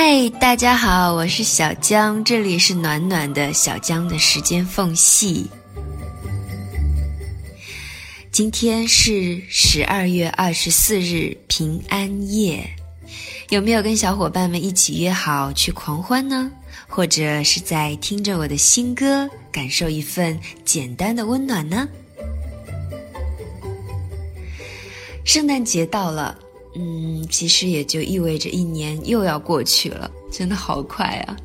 嗨，大家好，我是小江，这里是暖暖的小江的时间缝隙。今天是十二月二十四日，平安夜，有没有跟小伙伴们一起约好去狂欢呢？或者是在听着我的新歌，感受一份简单的温暖呢？圣诞节到了。嗯，其实也就意味着一年又要过去了，真的好快啊！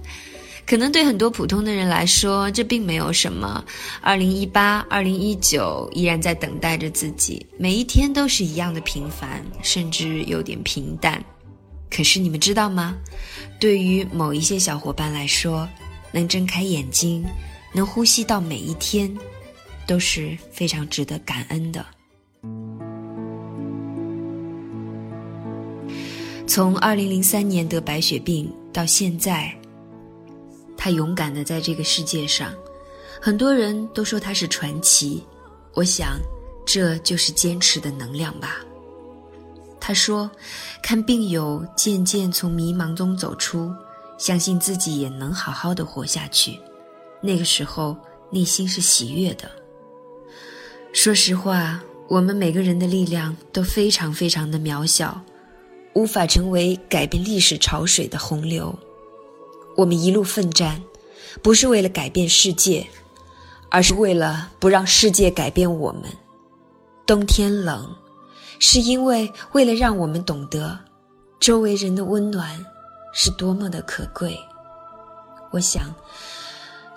可能对很多普通的人来说，这并没有什么。二零一八、二零一九依然在等待着自己，每一天都是一样的平凡，甚至有点平淡。可是你们知道吗？对于某一些小伙伴来说，能睁开眼睛，能呼吸到每一天，都是非常值得感恩的。从二零零三年得白血病到现在，他勇敢的在这个世界上，很多人都说他是传奇。我想，这就是坚持的能量吧。他说：“看病友渐渐从迷茫中走出，相信自己也能好好的活下去。那个时候，内心是喜悦的。说实话，我们每个人的力量都非常非常的渺小。”无法成为改变历史潮水的洪流。我们一路奋战，不是为了改变世界，而是为了不让世界改变我们。冬天冷，是因为为了让我们懂得，周围人的温暖是多么的可贵。我想，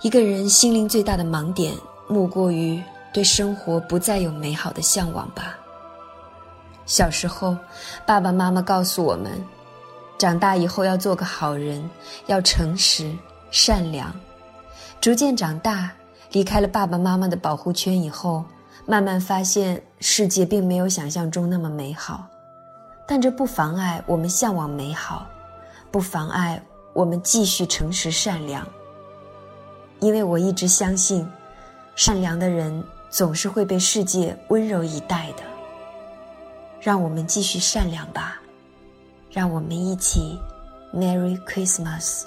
一个人心灵最大的盲点，莫过于对生活不再有美好的向往吧。小时候，爸爸妈妈告诉我们，长大以后要做个好人，要诚实善良。逐渐长大，离开了爸爸妈妈的保护圈以后，慢慢发现世界并没有想象中那么美好。但这不妨碍我们向往美好，不妨碍我们继续诚实善良。因为我一直相信，善良的人总是会被世界温柔以待的。让我们继续善良吧，让我们一起 Merry Christmas。